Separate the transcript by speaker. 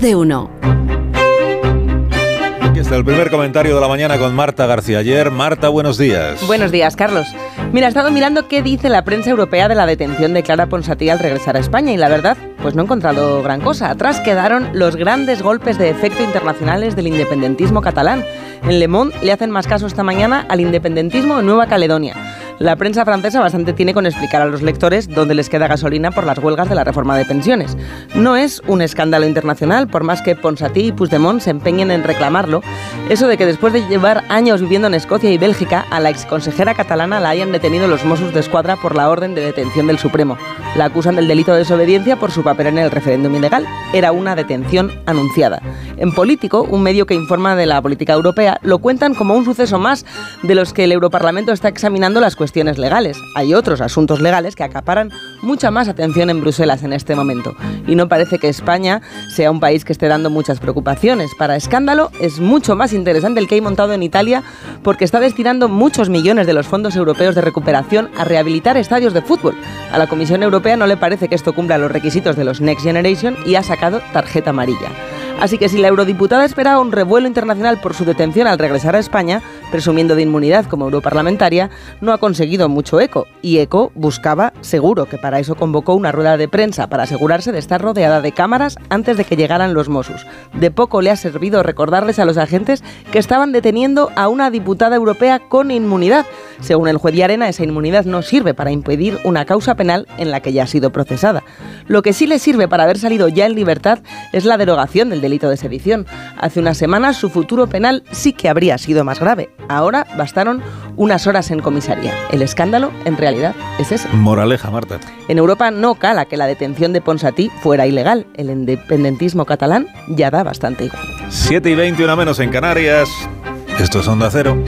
Speaker 1: Más de uno.
Speaker 2: Aquí está el primer comentario de la mañana con Marta García ayer. Marta, buenos días.
Speaker 3: Buenos días, Carlos. Mira, he estado mirando qué dice la prensa europea de la detención de Clara Ponsatí al regresar a España y la verdad, pues no he encontrado gran cosa. Atrás quedaron los grandes golpes de efecto internacionales del independentismo catalán. En Le Monde le hacen más caso esta mañana al independentismo en Nueva Caledonia. La prensa francesa bastante tiene con explicar a los lectores dónde les queda gasolina por las huelgas de la reforma de pensiones. No es un escándalo internacional, por más que Ponsatí y Puigdemont se empeñen en reclamarlo. Eso de que después de llevar años viviendo en Escocia y Bélgica, a la exconsejera catalana la hayan detenido los Mossos de Escuadra por la orden de detención del Supremo. La acusan del delito de desobediencia por su papel en el referéndum ilegal. Era una detención anunciada. En Político, un medio que informa de la política europea, lo cuentan como un suceso más de los que el Europarlamento está examinando las cuestiones Hay otros asuntos legales que acaparan mucha más atención en Bruselas en este momento. Y no parece que España sea un país que esté dando muchas preocupaciones. Para escándalo es mucho más interesante el que hay montado en Italia porque está destinando muchos millones de los fondos europeos de recuperación a rehabilitar estadios de fútbol. A la Comisión Europea no le parece que esto cumpla los requisitos de los Next Generation y ha sacado tarjeta amarilla. Así que si la eurodiputada esperaba un revuelo internacional por su detención al regresar a España, presumiendo de inmunidad como europarlamentaria, no ha conseguido mucho eco. Y eco buscaba seguro, que para eso convocó una rueda de prensa, para asegurarse de estar rodeada de cámaras antes de que llegaran los Mossos. De poco le ha servido recordarles a los agentes que estaban deteniendo a una diputada europea con inmunidad. Según el juez de Arena, esa inmunidad no sirve para impedir una causa penal en la que ya ha sido procesada. Lo que sí le sirve para haber salido ya en libertad es la derogación del delito de sedición. Hace unas semanas su futuro penal sí que habría sido más grave. Ahora bastaron unas horas en comisaría. El escándalo, en realidad, es ese.
Speaker 2: Moraleja, Marta.
Speaker 3: En Europa no cala que la detención de Ponsatí fuera ilegal. El independentismo catalán ya da bastante igual.
Speaker 2: 7 y 20, una menos en Canarias. Esto es Onda Cero.